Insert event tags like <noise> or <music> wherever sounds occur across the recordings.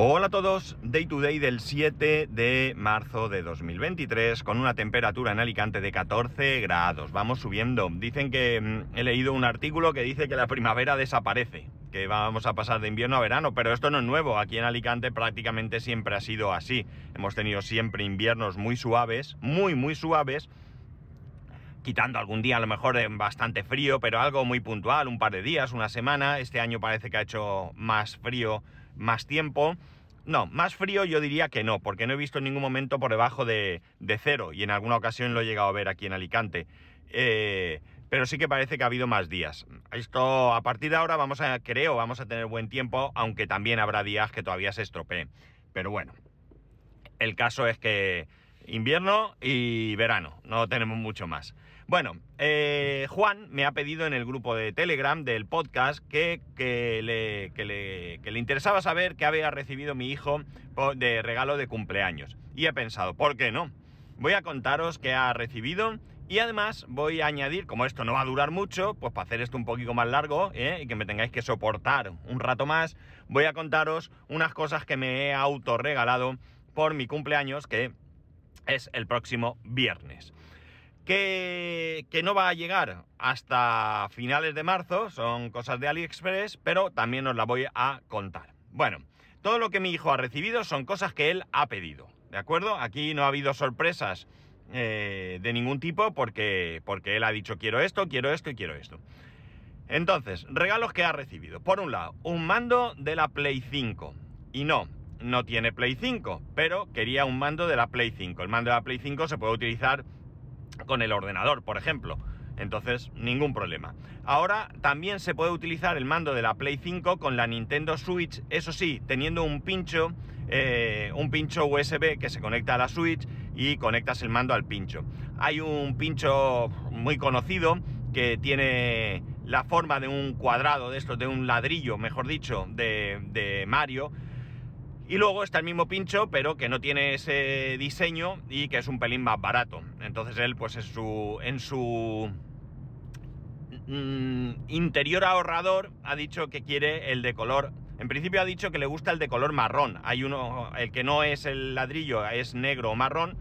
Hola a todos, Day to Day del 7 de marzo de 2023 con una temperatura en Alicante de 14 grados. Vamos subiendo. Dicen que mm, he leído un artículo que dice que la primavera desaparece, que vamos a pasar de invierno a verano, pero esto no es nuevo. Aquí en Alicante prácticamente siempre ha sido así. Hemos tenido siempre inviernos muy suaves, muy muy suaves quitando algún día a lo mejor de bastante frío, pero algo muy puntual, un par de días, una semana. Este año parece que ha hecho más frío, más tiempo. No, más frío yo diría que no, porque no he visto en ningún momento por debajo de, cero y en alguna ocasión lo he llegado a ver aquí en Alicante. Eh, pero sí que parece que ha habido más días. Esto, a partir de ahora vamos a, creo, vamos a tener buen tiempo, aunque también habrá días que todavía se estropeen. Pero bueno, el caso es que invierno y verano, no tenemos mucho más. Bueno, eh, Juan me ha pedido en el grupo de Telegram del podcast que, le, interesaba saber qué había recibido mi hijo de regalo de cumpleaños. Y he pensado, ¿por qué no? Voy a contaros qué ha recibido y además voy a añadir, como esto no va a durar mucho, pues para hacer esto un poquito más largo ¿eh? y que me tengáis que soportar un rato más, voy a contaros unas cosas que me he autorregalado por mi cumpleaños, que es el próximo viernes que, no va a llegar hasta finales de marzo, son cosas de AliExpress, pero también os la voy a contar. Bueno, todo lo que mi hijo ha recibido son cosas que él ha pedido, ¿de acuerdo? Aquí no ha habido sorpresas eh, de ningún tipo porque, porque él ha dicho quiero esto, quiero esto y quiero esto. Entonces, regalos que ha recibido. Por un lado, un mando de la Play 5. Y no, no tiene Play 5, pero quería un mando de la Play 5. El mando de la Play 5 se puede utilizar con el ordenador, por ejemplo. Entonces, ningún problema. Ahora también se puede utilizar el mando de la Play 5 con la Nintendo Switch, eso sí, teniendo un pincho, eh, un pincho USB que se conecta a la Switch y conectas el mando al pincho. Hay un pincho muy conocido que tiene la forma de un cuadrado de estos, de un ladrillo, mejor dicho, de, de Mario, y luego está el mismo pincho, pero que no tiene ese diseño y que es un pelín más barato. Entonces él, pues en su, en su mm, interior ahorrador, ha dicho que quiere el de color. En principio ha dicho que le gusta el de color marrón. Hay uno, el que no es el ladrillo, es negro o marrón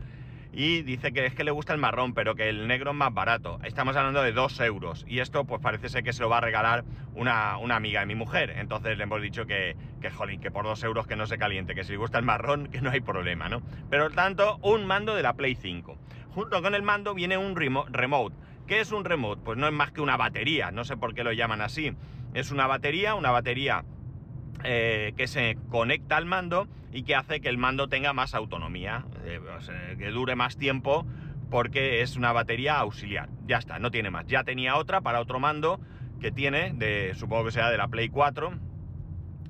y dice que es que le gusta el marrón, pero que el negro es más barato. Estamos hablando de 2 euros y esto pues parece ser que se lo va a regalar una, amiga de mi mujer. Entonces le hemos dicho que, que, jolín, que por 2 euros que no se caliente, que si le gusta el marrón, que no hay problema, ¿no? Pero tanto, un mando de la Play 5. Junto con el mando viene un remote. ¿Qué es un remote? Pues no es más que una batería, no sé por qué lo llaman así. Es una batería, una batería eh, que se conecta al mando y que hace que el mando tenga más autonomía, eh, que dure más tiempo porque es una batería auxiliar. Ya está, no tiene más. Ya tenía otra para otro mando que tiene, de, supongo que sea de la Play 4,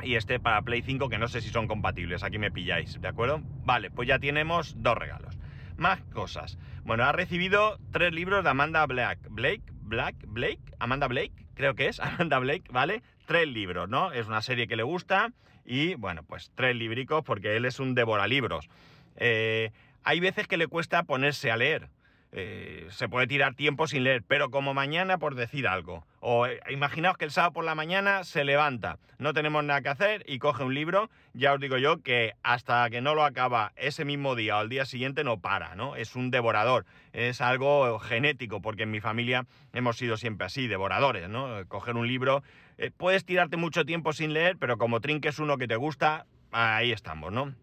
y este para Play 5 que no sé si son compatibles, aquí me pilláis, ¿de acuerdo? Vale, pues ya tenemos dos regalos. Más cosas. Bueno, ha recibido tres libros de Amanda Black. Blake, Black, Blake, Amanda Blake, creo que es, <laughs> Amanda Blake, ¿vale? Tres libros, ¿no? Es una serie que le gusta y, bueno, pues tres libricos porque él es un devoralibros. Eh, hay veces que le cuesta ponerse a leer. Eh, se puede tirar tiempo sin leer, pero como mañana por decir algo. O eh, imaginaos que el sábado por la mañana se levanta, no tenemos nada que hacer y coge un libro, ya os digo yo que hasta que no lo acaba ese mismo día o al día siguiente no para, ¿no? Es un devorador, es algo genético, porque en mi familia hemos sido siempre así, devoradores, ¿no? Coger un libro, eh, puedes tirarte mucho tiempo sin leer, pero como trinques uno que te gusta, ahí estamos, ¿no?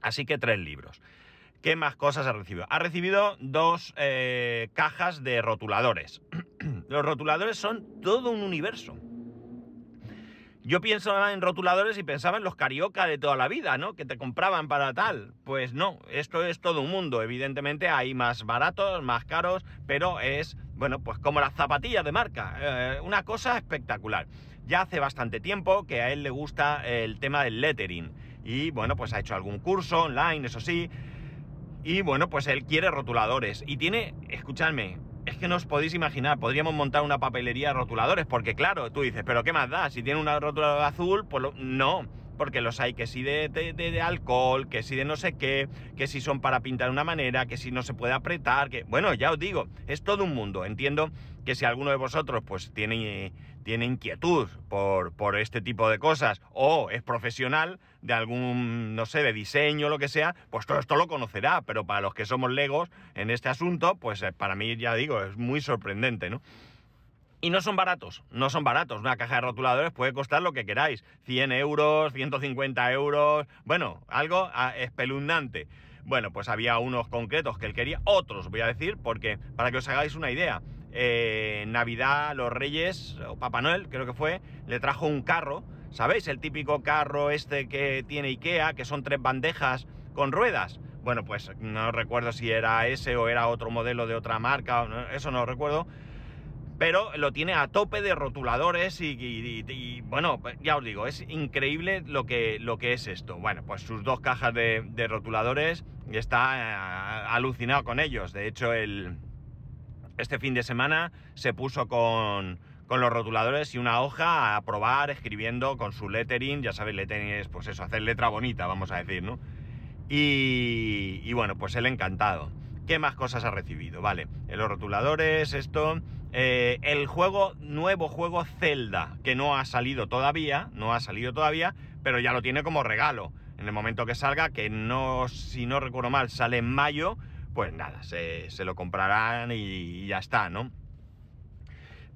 Así que tres libros. ¿Qué más cosas ha recibido? Ha recibido dos eh, cajas de rotuladores. <clears throat> Los rotuladores son todo un universo. Yo pienso en rotuladores y pensaba en los carioca de toda la vida, ¿no? Que te compraban para tal. Pues no, esto es todo un mundo. Evidentemente hay más baratos, más caros, pero es, bueno, pues como las zapatillas de marca. Eh, una cosa espectacular. Ya hace bastante tiempo que a él le gusta el tema del lettering. Y bueno, pues ha hecho algún curso online, eso sí. Y bueno, pues él quiere rotuladores. Y tiene, escuchadme, es que no os podéis imaginar, podríamos montar una papelería de rotuladores, porque claro, tú dices, pero ¿qué más da? Si tiene una rotuladora azul, pues no. porque los hay que si de, de, de, alcohol, que si de no sé qué, que si son para pintar de una manera, que si no se puede apretar, que bueno, ya os digo, es todo un mundo. Entiendo que si alguno de vosotros pues tiene, tiene inquietud por, por este tipo de cosas o es profesional de algún, no sé, de diseño, lo que sea, pues todo esto lo conocerá, pero para los que somos legos en este asunto, pues eh, para mí, ya digo, es muy sorprendente, ¿no? Y no son baratos, no son baratos. Una caja de rotuladores puede costar lo que queráis. 100 euros, 150 euros, bueno, algo ah, espeluznante. Bueno, pues había unos concretos que él quería, otros voy a decir, porque para que os hagáis una idea, eh, Navidad, los Reyes, o Papá Noel, creo que fue, le trajo un carro, ¿sabéis? El típico carro este que tiene Ikea, que son tres bandejas con ruedas. Bueno, pues no recuerdo si era ese o era otro modelo de otra marca, eso no recuerdo. Pero lo tiene a tope de rotuladores y, bueno, ya os digo, es increíble lo que, lo que es esto. Bueno, pues sus dos cajas de, de rotuladores, está eh, alucinado con ellos. De hecho, el, este fin de semana se puso con, los rotuladores y una hoja a probar escribiendo con su lettering. Ya sabéis, lettering es pues eso, hacer letra bonita, vamos a decir, ¿no? Y, bueno, pues él encantado. ¿Qué más cosas ha recibido? Vale, los rotuladores, esto. Eh, el juego, nuevo juego Zelda, que no ha salido todavía, no ha salido todavía, pero ya lo tiene como regalo. En el momento que salga, que no, si no recuerdo mal, sale en mayo, pues nada, se, lo comprarán y, ya está, ¿no?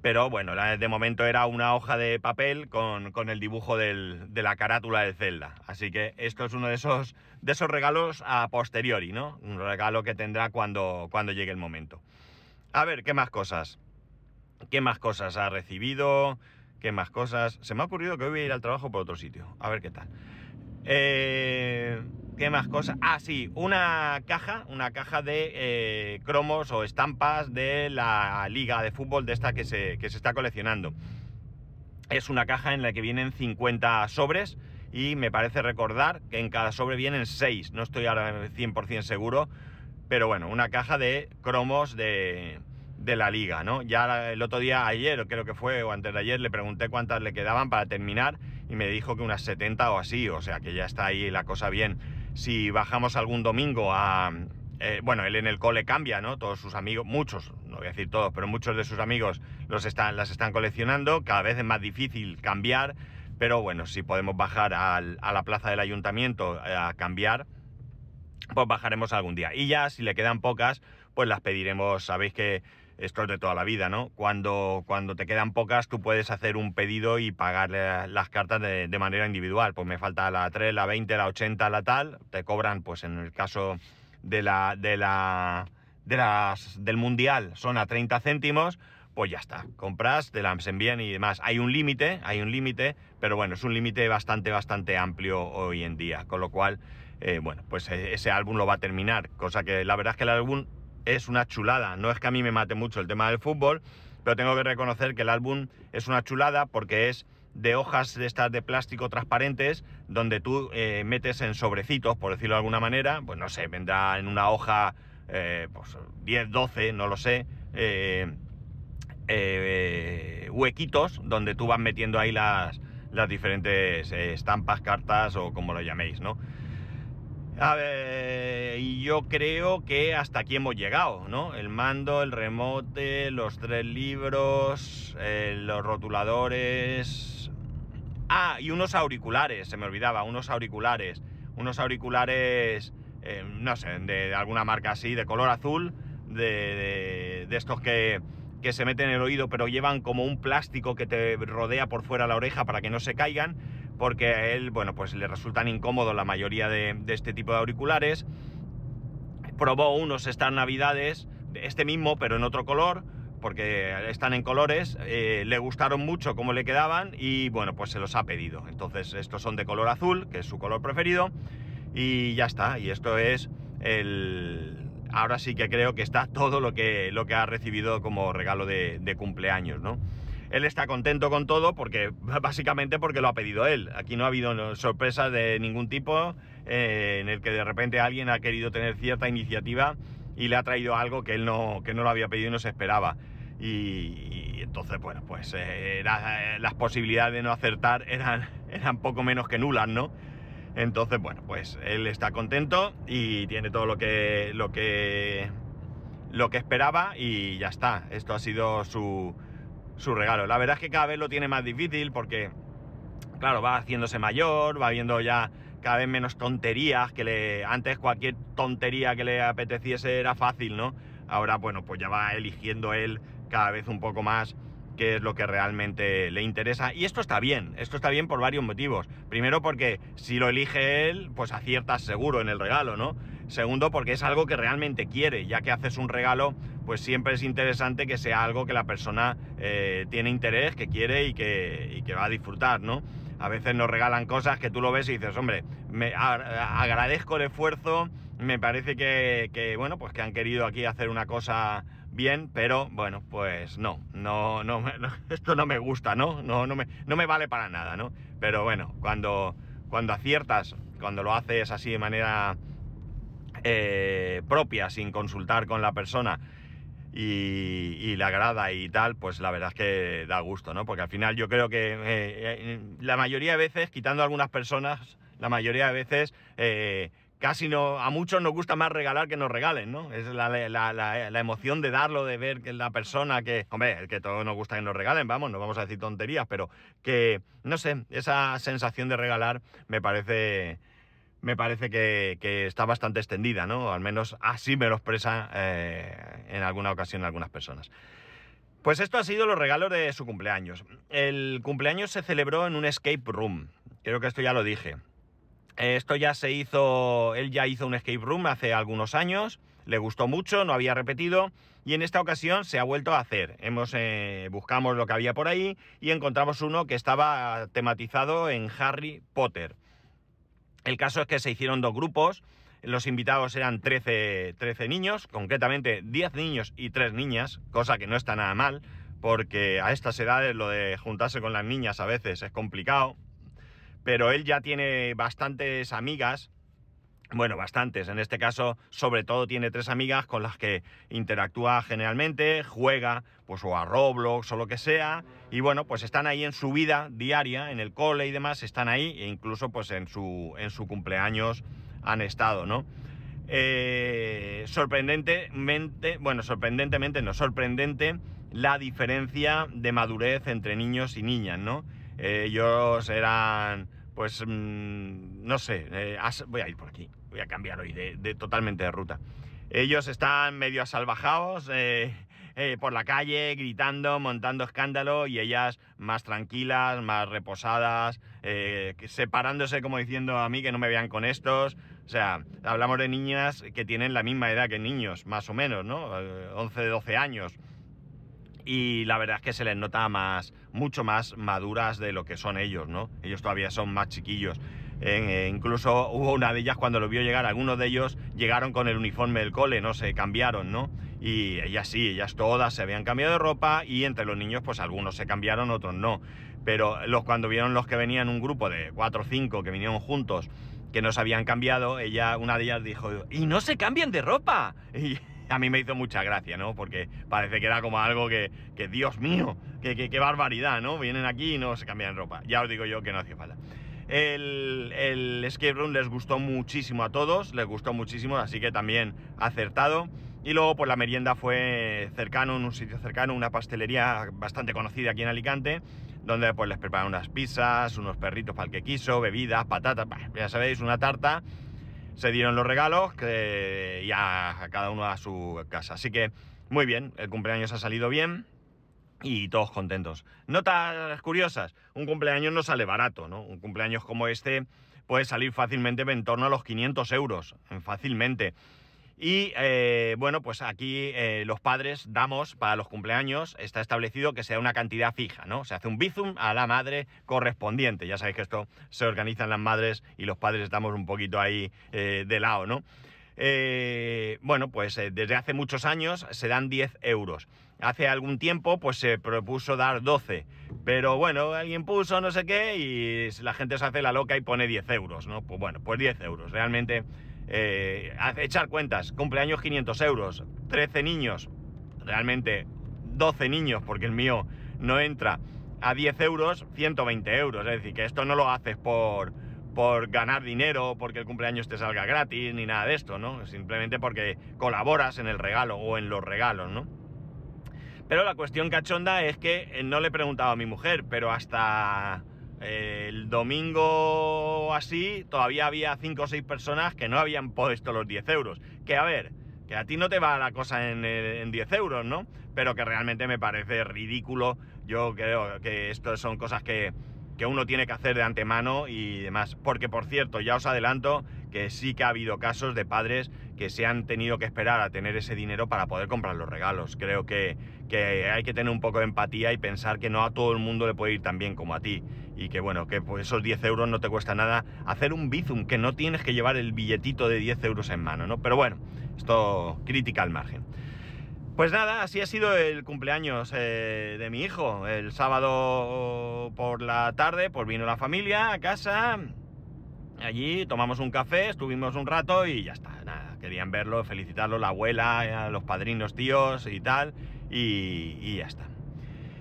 Pero bueno, de momento era una hoja de papel con, el dibujo de la carátula de Zelda. Así que esto es uno de esos, de esos regalos a posteriori, ¿no? Un regalo que tendrá cuando, cuando llegue el momento. A ver, ¿qué más cosas? ¿Qué más cosas ha recibido? ¿Qué más cosas? Se me ha ocurrido que hoy voy a ir al trabajo por otro sitio. A ver qué tal. Eh, ¿Qué más cosas? Ah, sí, una caja, una caja de eh, cromos o estampas de la liga de fútbol de esta que se, que se está coleccionando. Es una caja en la que vienen 50 sobres y me parece recordar que en cada sobre vienen 6, no estoy ahora 100% seguro, pero bueno, una caja de cromos de, de la liga, ¿no? Ya el otro día, ayer, creo que fue, o antes de ayer, le pregunté cuántas le quedaban para terminar y me dijo que unas 70 o así, o sea que ya está ahí la cosa bien. Si bajamos algún domingo a... Eh, bueno, él en el cole cambia, ¿no? Todos sus amigos, muchos, no voy a decir todos, pero muchos de sus amigos los están, las están coleccionando, cada vez es más difícil cambiar, pero bueno, si podemos bajar a la plaza del ayuntamiento eh, a cambiar, pues bajaremos algún día. Y ya, si le quedan pocas, pues las pediremos, sabéis que esto es de toda la vida, ¿no? Cuando, cuando te quedan pocas, tú puedes hacer un pedido y pagar las cartas de, manera individual. Pues me falta la 3, la 20, la 80, la tal. Te cobran, pues en el caso de la, de la, de las, del mundial, son a 30 céntimos. Pues ya está, compras, te las envían y demás. Hay un límite, hay un límite, pero bueno, es un límite bastante, bastante amplio hoy en día. Con lo cual, eh, bueno, pues e, ese álbum lo va a terminar. Cosa que la verdad es que el álbum es una chulada. No es que a mí me mate mucho el tema del fútbol, pero tengo que reconocer que el álbum es una chulada porque es de hojas de estas de plástico transparentes donde tú eh, metes en sobrecitos, por decirlo de alguna manera, pues no sé, vendrá en una hoja eh, pues 10, 12, no lo sé, eh, huequitos donde tú vas metiendo ahí las, las diferentes estampas, cartas o como lo llaméis, ¿no? A ver, y yo creo que hasta aquí hemos llegado, ¿no? El mando, el remote, los tres libros, eh, los rotuladores... Ah, y unos auriculares, se me olvidaba, unos auriculares. Unos auriculares, eh, no sé, de, alguna marca así, de color azul, de, de estos que, que se meten en el oído, pero llevan como un plástico que te rodea por fuera la oreja para que no se caigan porque a él, bueno, pues le resultan incómodos la mayoría de, este tipo de auriculares. Probó unos estas navidades, este mismo, pero en otro color, porque están en colores, eh, le gustaron mucho cómo le quedaban y bueno, pues se los ha pedido. Entonces estos son de color azul, que es su color preferido, y ya está. Y esto es el... Ahora sí que creo que está todo lo que, lo que ha recibido como regalo de, de cumpleaños, ¿no? Él está contento con todo porque <laughs> básicamente porque lo ha pedido él. Aquí no ha habido sorpresas de ningún tipo eh, en el que de repente alguien ha querido tener cierta iniciativa y le ha traído algo que él no, que no lo había pedido y no se esperaba. Y, entonces, bueno, pues eh, eh, las posibilidades de no acertar eran, <laughs> eran poco menos que nulas, ¿no? Entonces, bueno, pues él está contento y tiene todo lo que, lo que, lo que esperaba y ya está. Esto ha sido su, su regalo. La verdad es que cada vez lo tiene más difícil porque, claro, va haciéndose mayor, va viendo ya cada vez menos tonterías, que le, antes cualquier tontería que le apeteciese era fácil, ¿no? Ahora, bueno, pues ya va eligiendo él cada vez un poco más qué es lo que realmente le interesa. Y esto está bien, esto está bien por varios motivos. Primero porque si lo elige él, pues aciertas seguro en el regalo, ¿no? Segundo porque es algo que realmente quiere, ya que haces un regalo, pues siempre es interesante que sea algo que la persona eh, tiene interés, que quiere y que, va a disfrutar, ¿no? A veces nos regalan cosas que tú lo ves y dices, hombre, me agradezco el esfuerzo, me parece que, bueno, pues que han querido aquí hacer una cosa bien, pero bueno, pues no, no, no, <laughs> esto no me gusta, ¿no? No, no me, vale para nada, ¿no? Pero bueno, cuando, cuando aciertas, cuando lo haces así de manera eh, propia, sin consultar con la persona y, le agrada y tal, pues la verdad es que da gusto, ¿no? Porque al final yo creo que eh, eh, la mayoría de veces, quitando algunas personas, la mayoría de veces casi no, a muchos nos gusta más regalar que nos regalen, ¿no? Es la, emoción de darlo, de ver que la persona que, hombre, que todos nos gusta que nos regalen, vamos, no vamos a decir tonterías, pero que, no sé, esa sensación de regalar me parece, me parece que, está bastante extendida, ¿no? Al menos así me lo expresa eh, en alguna ocasión algunas personas. Pues esto ha sido los regalos de su cumpleaños. El cumpleaños se celebró en un escape room. Creo que esto ya lo dije. Esto ya se hizo, él ya hizo un escape room hace algunos años, le gustó mucho, no había repetido y en esta ocasión se ha vuelto a hacer. Hemos, eh, buscamos lo que había por ahí y encontramos uno que estaba tematizado en Harry Potter. El caso es que se hicieron dos grupos, los invitados eran 13, 13 niños, concretamente 10 niños y 3 niñas, cosa que no está nada mal, porque a estas edades lo de juntarse con las niñas a veces es complicado, pero él ya tiene bastantes amigas, bueno, bastantes, en este caso sobre todo tiene tres amigas con las que interactúa generalmente, juega pues o a Roblox o lo que sea, y bueno, pues están ahí en su vida diaria, en el cole y demás, están ahí e incluso pues en su, en su cumpleaños han estado, ¿no? Eh, sorprendentemente, bueno, sorprendentemente no, sorprendente la diferencia de madurez entre niños y niñas, ¿no? ellos eran, pues, mm, no sé, eh, voy a ir por aquí, voy a cambiar hoy de, totalmente de ruta. Ellos están medio asalvajados eh, eh, por la calle, gritando, montando escándalo, y ellas más tranquilas, más reposadas, separándose como diciendo a mí que no me vean con estos. O sea, hablamos de niñas que tienen la misma edad que niños, más o menos, ¿no? 11, 12 años y la verdad es que se les nota más, mucho más maduras de lo que son ellos, ¿no? Ellos todavía son más chiquillos. Eh, incluso hubo una de ellas cuando lo vio llegar, algunos de ellos llegaron con el uniforme del cole, no se cambiaron, ¿no? Y ellas sí, ellas todas se habían cambiado de ropa y entre los niños pues algunos se cambiaron, otros no. Pero los, cuando vieron los que venían un grupo de cuatro o cinco que vinieron juntos, que no se habían cambiado, ella, una de ellas dijo, ¡y no se cambian de ropa! <laughs> Y, a mí me hizo mucha gracia, ¿no? Porque parece que era como algo que, que Dios mío, que, qué barbaridad, ¿no? Vienen aquí y no se cambian ropa. Ya os digo yo que no hacía falta. El, el, escape room les gustó muchísimo a todos, les gustó muchísimo, así que también acertado. Y luego, pues la merienda fue cercano, en un sitio cercano, una pastelería bastante conocida aquí en Alicante, donde pues les prepararon unas pizzas, unos perritos para el que quiso, bebidas, patatas, ya sabéis, una tarta se dieron los regalos que ya a cada uno a su casa. Así que muy bien, el cumpleaños ha salido bien y todos contentos. Notas curiosas, un cumpleaños no sale barato, ¿no? Un cumpleaños como este puede salir fácilmente en torno a los 500 euros, fácilmente. Y eh, bueno, pues aquí eh, los padres damos para los cumpleaños, está establecido que sea una cantidad fija, ¿no? Se hace un bizum a la madre correspondiente. Ya sabéis que esto se organizan las madres y los padres estamos un poquito ahí eh, de lado, ¿no? Bueno, pues desde hace muchos años se dan 10 euros. Hace algún tiempo pues se propuso dar 12, pero bueno, alguien puso no sé qué y la gente se hace la loca y pone 10 euros, ¿no? Pues bueno, pues 10 euros. Realmente eh, echar cuentas, cumpleaños 500 euros, 13 niños, realmente 12 niños, porque el mío no entra, a 10 euros 120 euros. Es decir, que esto no lo haces por, por ganar dinero, porque el cumpleaños te salga gratis, ni nada de esto, ¿no? Simplemente porque colaboras en el regalo o en los regalos, ¿no? Pero la cuestión cachonda es que eh, no le he preguntado a mi mujer, pero hasta eh, el domingo así todavía había 5 o 6 personas que no habían puesto los 10 euros. Que a ver, que a ti no te va la cosa en, en 10 euros, ¿no? Pero que realmente me parece ridículo. Yo creo que esto son cosas que, que uno tiene que hacer de antemano y demás. Porque, por cierto, ya os adelanto que sí que ha habido casos de padres que se han tenido que esperar a tener ese dinero para poder comprar los regalos. Creo que, que hay que tener un poco de empatía y pensar que no a todo el mundo le puede ir tan bien como a ti. Y que bueno, que pues esos 10 euros no te cuesta nada hacer un bizum, que no tienes que llevar el billetito de 10 euros en mano, ¿no? Pero bueno, esto crítica al margen. Pues nada, así ha sido el cumpleaños eh, de mi hijo. El sábado por la tarde, pues vino la familia a casa. Allí tomamos un café, estuvimos un rato y ya está. Nada, querían verlo, felicitarlo, la abuela, los padrinos, tíos y tal. Y, ya está.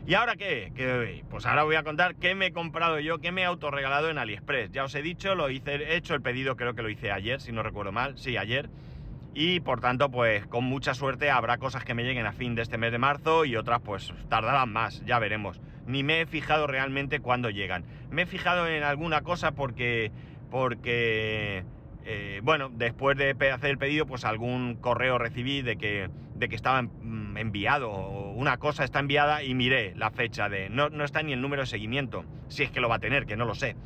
¿Y ahora qué? Pues ahora voy a contar qué me he comprado yo, qué me he autorregalado en AliExpress. Ya os he dicho, lo hice, he hecho el pedido, creo que lo hice ayer, si no recuerdo mal. Sí, ayer y por tanto pues con mucha suerte habrá cosas que me lleguen a fin de este mes de marzo y otras pues tardarán más, ya veremos. Ni me he fijado realmente cuándo llegan. Me he fijado en alguna cosa porque, porque eh, bueno, después de hacer el pedido pues algún correo recibí de que, de que estaba mm, enviado, una cosa está enviada y miré la fecha de... No, no está ni el número de seguimiento, si es que lo va a tener, que no lo sé.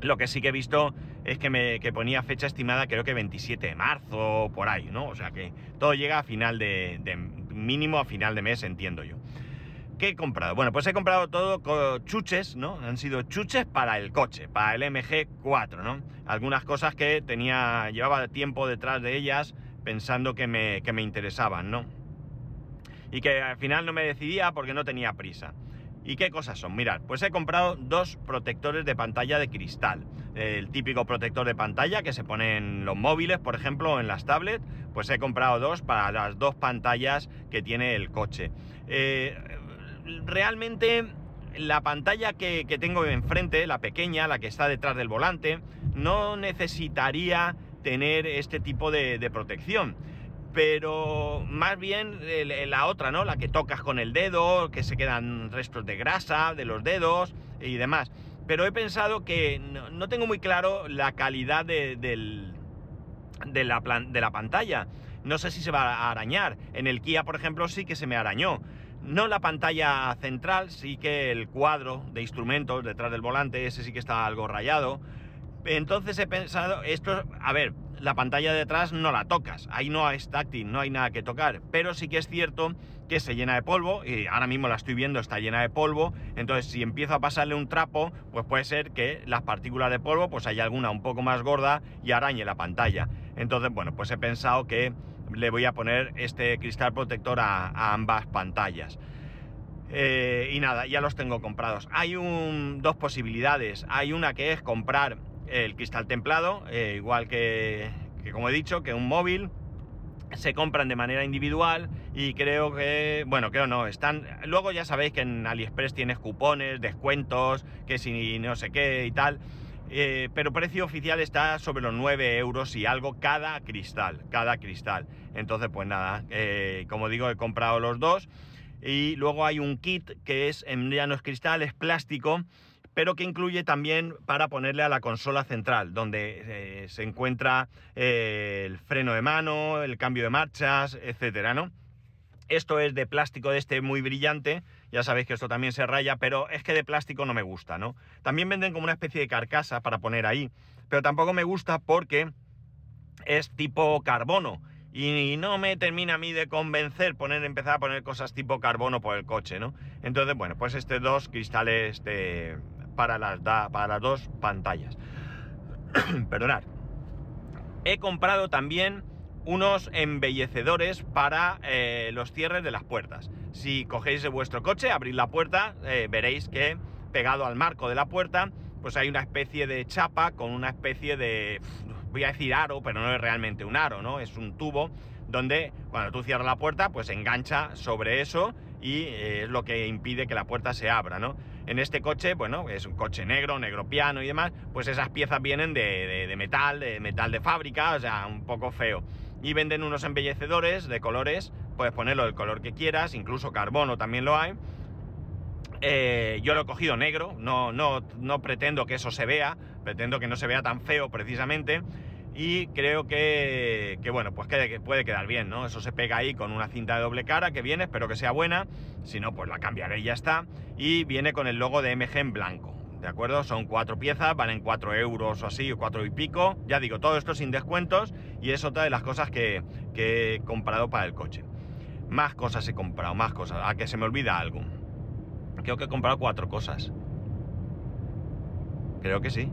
Lo que sí que he visto es que me ponía fecha estimada, creo que 27 de marzo, por ahí, ¿no? O sea que todo llega a final de, mínimo a final de mes, entiendo yo. ¿Qué he comprado? Bueno, pues he comprado todo chuches, ¿no? Han sido chuches para el coche, para el MG4, ¿no? Algunas cosas que tenía, llevaba tiempo detrás de ellas pensando que me, que me interesaban, ¿no? Y que al final no me decidía porque no tenía prisa. ¿Y qué cosas son? Mirad, pues he comprado dos protectores de pantalla de cristal. El típico protector de pantalla que se pone en los móviles, por ejemplo, o en las tablets. Pues he comprado dos para las dos pantallas que tiene el coche. Eh, realmente la pantalla que, tengo enfrente, la pequeña, la que está detrás del volante, no necesitaría tener este tipo de protección pero más bien la otra, ¿no? La que tocas con el dedo, que se quedan restos de grasa de los dedos y demás. Pero he pensado que no, tengo muy claro la calidad de, la de la pantalla. No sé si se va a arañar. En el Kia, por ejemplo, sí que se me arañó. No la pantalla central, sí que el cuadro de instrumentos detrás del volante, ese sí que está algo rayado. Entonces he pensado, esto, a ver, la pantalla de atrás no la tocas, ahí no es táctil, no hay nada que tocar, pero sí que es cierto que se llena de polvo y ahora mismo la estoy viendo, está llena de polvo, entonces si empiezo a pasarle un trapo, pues puede ser que las partículas de polvo, pues haya alguna un poco más gorda y arañe la pantalla. Entonces, bueno, pues he pensado que le voy a poner este cristal protector a, ambas pantallas. Eh, y nada, ya los tengo comprados. Hay dos posibilidades. Hay una que es comprar el cristal templado, eh, igual que, como he dicho, que un móvil. Se compran de manera individual y creo que, bueno, creo no, están... Luego ya sabéis que en AliExpress tienes cupones, descuentos, que si no sé qué y tal. Eh, pero precio oficial está sobre los 9 euros y algo cada cristal, cada cristal. Entonces, pues nada, eh, como digo, he comprado los dos. Y luego hay un kit que es, ya no es cristal, es plástico pero que incluye también para ponerle a la consola central, donde eh, se encuentra eh, el freno de mano, el cambio de marchas, etcétera, ¿no? Esto es de plástico de este muy brillante, ya sabéis que esto también se raya, pero es que de plástico no me gusta, ¿no? También venden como una especie de carcasa para poner ahí, pero tampoco me gusta porque es tipo carbono y no me termina a mí de convencer poner, empezar a poner cosas tipo carbono por el coche, ¿no? Entonces, bueno, pues estos dos cristales de, para las, para las dos pantallas. <clears throat> Perdonad. He comprado también unos embellecedores para eh, los cierres de las puertas. Si cogéis vuestro coche, abrís la puerta, eh, veréis que pegado al marco de la puerta, pues hay una especie de chapa con una especie de, voy a decir aro, pero no es realmente un aro, ¿no? Es un tubo donde cuando tú cierras la puerta, pues engancha sobre eso y eh, es lo que impide que la puerta se abra, ¿no? En este coche, bueno, es un coche negro, negro piano y demás, pues esas piezas vienen de, metal, de metal de fábrica, o sea, un poco feo. Y venden unos embellecedores de colores, puedes ponerlo del color que quieras, incluso carbono también lo hay. Eh, yo lo he cogido negro, no, no, no pretendo que eso se vea, pretendo que no se vea tan feo precisamente y creo que, bueno, pues que, puede quedar bien, ¿no? Eso se pega ahí con una cinta de doble cara que viene, espero que sea buena, si no, pues la cambiaré y ya está, y viene con el logo de MG en blanco, ¿de acuerdo? Son cuatro piezas, valen cuatro euros o así, o cuatro y pico, ya digo, todo esto sin descuentos, y es otra de las cosas que, que he comprado para el coche. Más cosas he comprado, más cosas, a que se me olvida algo. Creo que he comprado cuatro cosas. Creo que sí.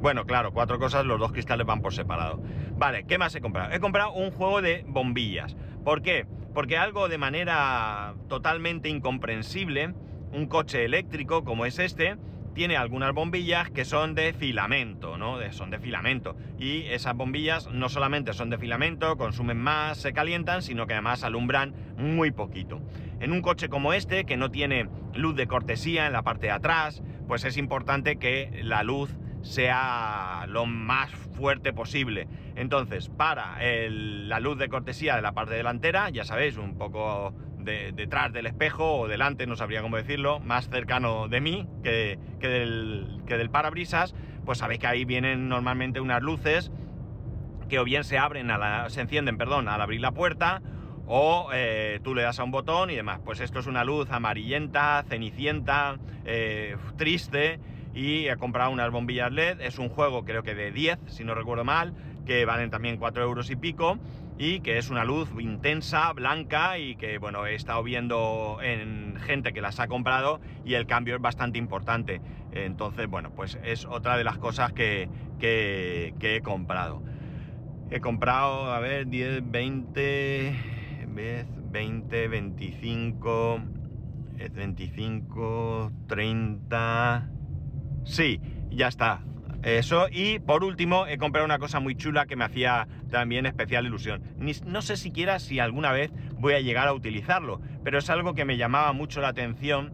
Bueno, claro, cuatro cosas, los dos cristales van por separado. Vale, ¿qué más he comprado? He comprado un juego de bombillas. ¿Por qué? Porque algo de manera totalmente incomprensible, un coche eléctrico como es este, tiene algunas bombillas que son de filamento, ¿no? son de filamento. Y esas bombillas no solamente son de filamento, consumen más, se calientan, sino que además alumbran muy poquito. En un coche como este, que no tiene luz de cortesía en la parte de atrás, pues es importante que la luz sea lo más fuerte posible. Entonces, para la luz de cortesía de la parte delantera, ya sabéis, un poco detrás del espejo o delante, no sabría cómo decirlo, más cercano de mí que, del, que del parabrisas, pues sabéis que ahí vienen normalmente unas luces que o bien se abren, a la, se encienden, perdón, al abrir la puerta, o eh, tú le das a un botón y demás. Pues esto es una luz amarillenta, cenicienta, eh, triste, y he comprado unas bombillas LED. Es un juego creo que de 10, si no recuerdo mal, que valen también 4 euros y pico y que es una luz intensa, blanca y que bueno, he estado viendo en gente que las ha comprado y el cambio es bastante importante. Entonces, bueno, pues es otra de las cosas que, que, he comprado. He comprado, a ver, 10, 20, 20, 25, 25, 30... Sí, ya está. Eso, y por último he comprado una cosa muy chula que me hacía también especial ilusión. no sé siquiera si alguna vez voy a llegar a utilizarlo, pero es algo que me llamaba mucho la atención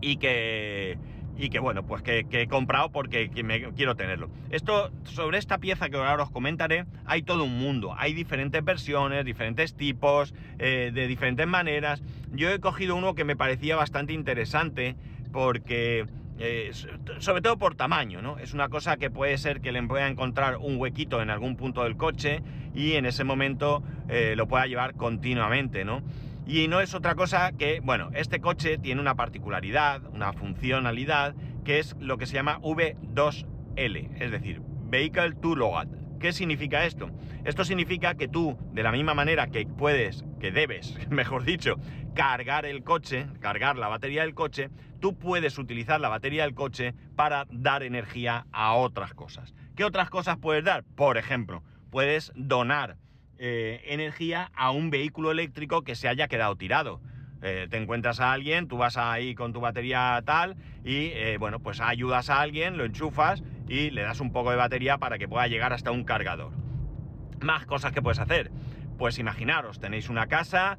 y que, y que bueno, pues que, he comprado porque me, quiero tenerlo. Esto, sobre esta pieza que ahora os comentaré, hay todo un mundo, hay diferentes versiones, diferentes tipos, eh, de diferentes maneras. Yo he cogido uno que me parecía bastante interesante porque eh, sobre todo por tamaño, ¿no? Es una cosa que puede ser que le pueda encontrar un huequito en algún punto del coche y en ese momento eh, lo pueda llevar continuamente, ¿no? Y no es otra cosa que, bueno, este coche tiene una particularidad, una funcionalidad, que es lo que se llama V2L, es decir, Vehicle to Load. ¿Qué significa esto? Esto significa que tú, de la misma manera que puedes, que debes, <laughs> mejor dicho, cargar el coche, cargar la batería del coche, tú puedes utilizar la batería del coche para dar energía a otras cosas. ¿Qué otras cosas puedes dar? Por ejemplo, puedes donar eh, energía a un vehículo eléctrico que se haya quedado tirado. Eh, te encuentras a alguien, tú vas ahí con tu batería tal y eh, bueno, pues ayudas a alguien, lo enchufas y le das un poco de batería para que pueda llegar hasta un cargador. Más cosas que puedes hacer. Pues imaginaros, tenéis una casa,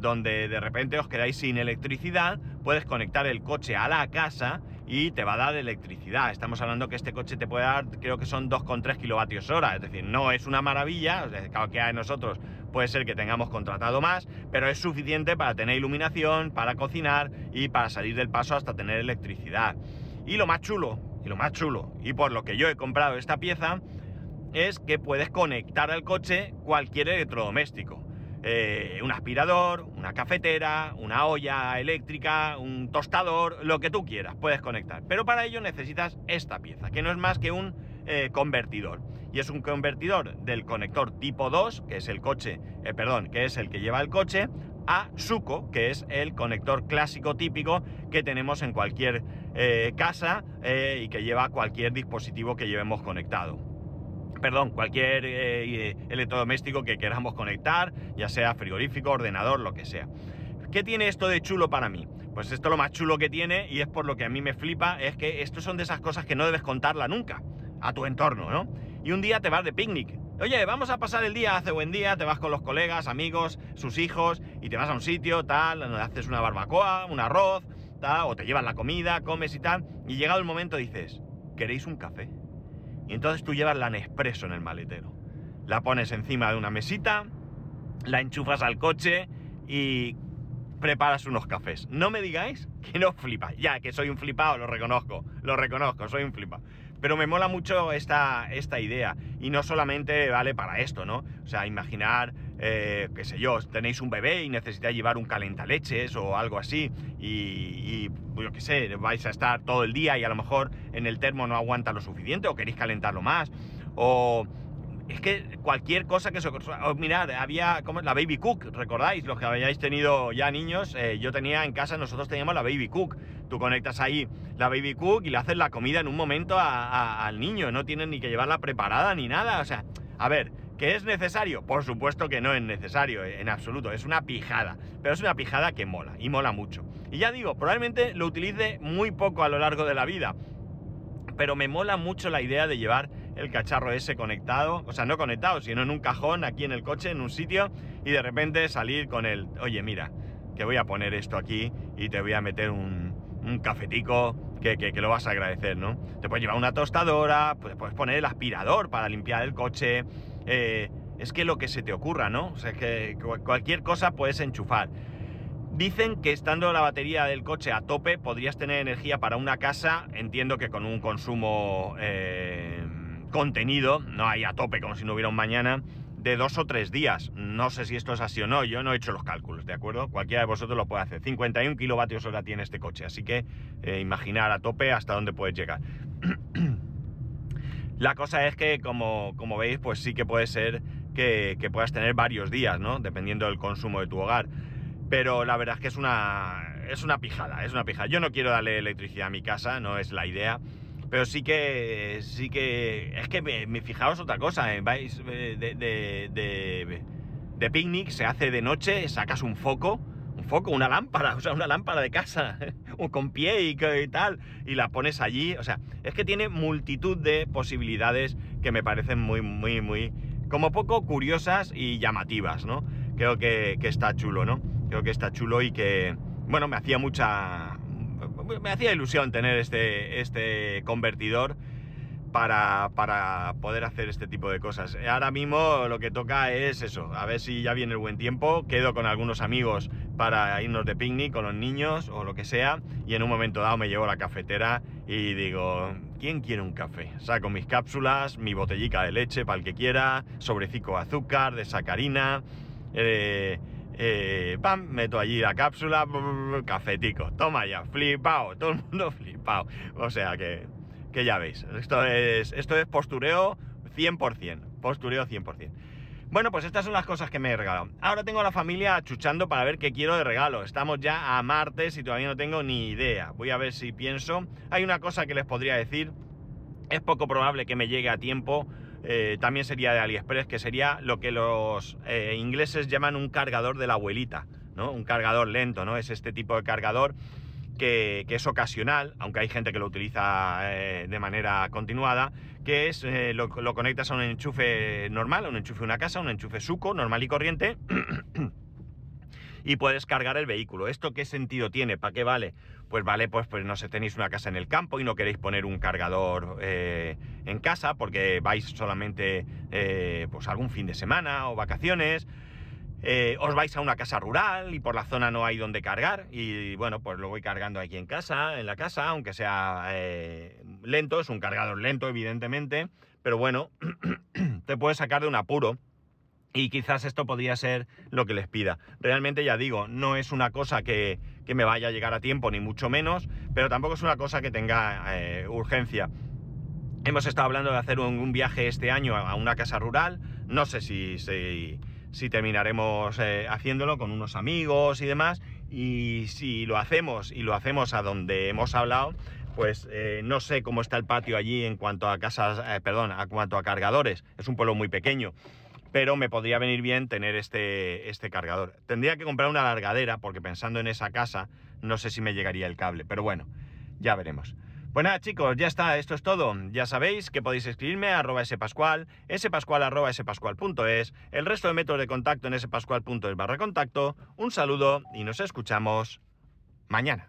donde de repente os quedáis sin electricidad, puedes conectar el coche a la casa y te va a dar electricidad. Estamos hablando que este coche te puede dar, creo que son 2,3 kilovatios hora, es decir, no es una maravilla, o que a nosotros puede ser que tengamos contratado más, pero es suficiente para tener iluminación, para cocinar y para salir del paso hasta tener electricidad. Y lo más chulo, y lo más chulo, y por lo que yo he comprado esta pieza, es que puedes conectar al coche cualquier electrodoméstico. Eh, un aspirador, una cafetera, una olla eléctrica, un tostador, lo que tú quieras, puedes conectar. Pero para ello necesitas esta pieza, que no es más que un eh, convertidor. Y es un convertidor del conector tipo 2, que es el coche, eh, perdón, que es el que lleva el coche, a Suco, que es el conector clásico típico que tenemos en cualquier casa y que lleva cualquier dispositivo que llevemos conectado perdón, cualquier eh, electrodoméstico que queramos conectar, ya sea frigorífico, ordenador, lo que sea. ¿Qué tiene esto de chulo para mí? Pues esto lo más chulo que tiene, y es por lo que a mí me flipa, es que estos son de esas cosas que no debes contarla nunca a tu entorno, ¿no? Y un día te vas de picnic Oye, vamos a pasar el día, hace buen día, te vas con los colegas, amigos, sus hijos, y te vas a un sitio, tal, haces una barbacoa, un arroz, tal, o te llevas la comida, comes y tal, y llegado el momento dices, ¿queréis un café? Y entonces tú llevas la Nespresso en el maletero. La pones encima de una mesita, la enchufas al coche y preparas unos cafés. No me digáis que no flipa. Ya, que soy un flipado, lo reconozco, lo reconozco, soy un flipado. Pero me mola mucho esta, esta idea. Y no solamente vale para esto, ¿no? O sea, imaginar, eh, qué sé yo, tenéis un bebé y necesitáis llevar un calentaleches o algo así. Y, yo qué sé, vais a estar todo el día y a lo mejor en el termo no aguanta lo suficiente o queréis calentarlo más. O es que cualquier cosa que se oh, mirad, había como la baby cook, ¿recordáis? Los que habíais tenido ya niños, eh, yo tenía en casa, nosotros teníamos la baby cook. Tú conectas ahí la baby cook y le haces la comida en un momento al niño, no tienes ni que llevarla preparada ni nada. O sea, a ver, ¿que es necesario? Por supuesto que no es necesario, eh, en absoluto, es una pijada, pero es una pijada que mola, y mola mucho. Y ya digo, probablemente lo utilice muy poco a lo largo de la vida, pero me mola mucho la idea de llevar el cacharro ese conectado, o sea, no conectado, sino en un cajón aquí en el coche, en un sitio, y de repente salir con el, oye, mira, que voy a poner esto aquí y te voy a meter un, cafetico que, lo vas a agradecer, ¿no? Te puedes llevar una tostadora, puedes poner el aspirador para limpiar el coche, eh, es que lo que se te ocurra, ¿no? O sea, que cualquier cosa puedes enchufar. Dicen que estando la batería del coche a tope podrías tener energía para una casa, entiendo que con un consumo eh, contenido, no hay a tope como si no hubiera un mañana, de dos o tres días. No sé si esto es así o no, yo no he hecho los cálculos, ¿de acuerdo? Cualquiera de vosotros lo puede hacer. 51 kilovatios hora tiene este coche, así que eh, imaginar a tope hasta dónde puedes llegar. <clears throat> La cosa es que, como, como, veis, pues sí que puede ser que, puedas tener varios días, ¿no? Dependiendo del consumo de tu hogar. Pero la verdad es que es una, es una pijada, es una pijada. Yo no quiero darle electricidad a mi casa, no es la idea. Pero sí que, sí que, es que me, fijaos otra cosa, eh, vais eh, de, de, picnic, se hace de noche, sacas un foco, foco, una lámpara, <laughs> o sea, una lámpara de casa, <laughs> con pie y, y, tal, y la pones allí, o sea, es que tiene multitud de posibilidades que me parecen muy, muy, muy, como poco curiosas y llamativas, ¿no? Creo que, que está chulo, ¿no? Creo que está chulo y que, bueno, me hacía mucha, me hacía ilusión tener este, este convertidor para, para, poder hacer este tipo de cosas. Ahora mismo lo que toca es eso, a ver si ya viene el buen tiempo, quedo con algunos amigos para irnos de picnic con los niños o lo que sea, y en un momento dado me llevo la cafetera y digo, ¿quién quiere un café? Saco mis cápsulas, mi botellica de leche para el que quiera, sobrecico de azúcar, de sacarina, eh, eh, pam, meto allí la cápsula, cafetico, toma ya, flipado, todo el mundo <laughs> flipado. O sea que, que ya veis, esto es, esto es postureo 100%, postureo 100%. Bueno, pues estas son las cosas que me he regalado. Ahora tengo a la familia chuchando para ver qué quiero de regalo. Estamos ya a martes y todavía no tengo ni idea. Voy a ver si pienso. Hay una cosa que les podría decir. Es poco probable que me llegue a tiempo eh, también sería de AliExpress, que sería lo que los eh, ingleses llaman un cargador de la abuelita, ¿no? Un cargador lento, ¿no? Es este tipo de cargador que, es ocasional, aunque hay gente que lo utiliza eh, de manera continuada, que es, lo, lo, conectas a un enchufe normal, a un enchufe de una casa, un enchufe suco, normal y corriente, <clears throat> y puedes cargar el vehículo. ¿Esto qué sentido tiene? ¿Para qué vale? Pues vale, pues, pues no sé, tenéis una casa en el campo y no queréis poner un cargador eh, en casa porque vais solamente eh, pues algún fin de semana o vacaciones. Eh, os vais a una casa rural y por la zona no hay donde cargar y bueno, pues lo voy cargando aquí en casa, en la casa, aunque sea lento, es un cargador lento evidentemente, pero bueno, <clears throat> te puedes sacar de un apuro y quizás esto podría ser lo que les pida. Realmente ya digo, no es una cosa que, me vaya a llegar a tiempo, ni mucho menos, pero tampoco es una cosa que tenga eh, urgencia. Hemos estado hablando de hacer un, viaje este año a una casa rural. No sé si, si, terminaremos eh, haciéndolo con unos amigos y demás. Y si lo hacemos y lo hacemos a donde hemos hablado, pues eh, no sé cómo está el patio allí en cuanto a casas, perdón, a cuanto a cargadores. Es un pueblo muy pequeño pero me podría venir bien tener este, este cargador. Tendría que comprar una largadera porque pensando en esa casa no sé si me llegaría el cable, pero bueno, ya veremos. Pues chicos, ya está, esto es todo. Ya sabéis que podéis escribirme a arroba spascual, spascual arroba spascual .es, el resto de métodos de contacto en spascual.es barra contacto. Un saludo y nos escuchamos mañana.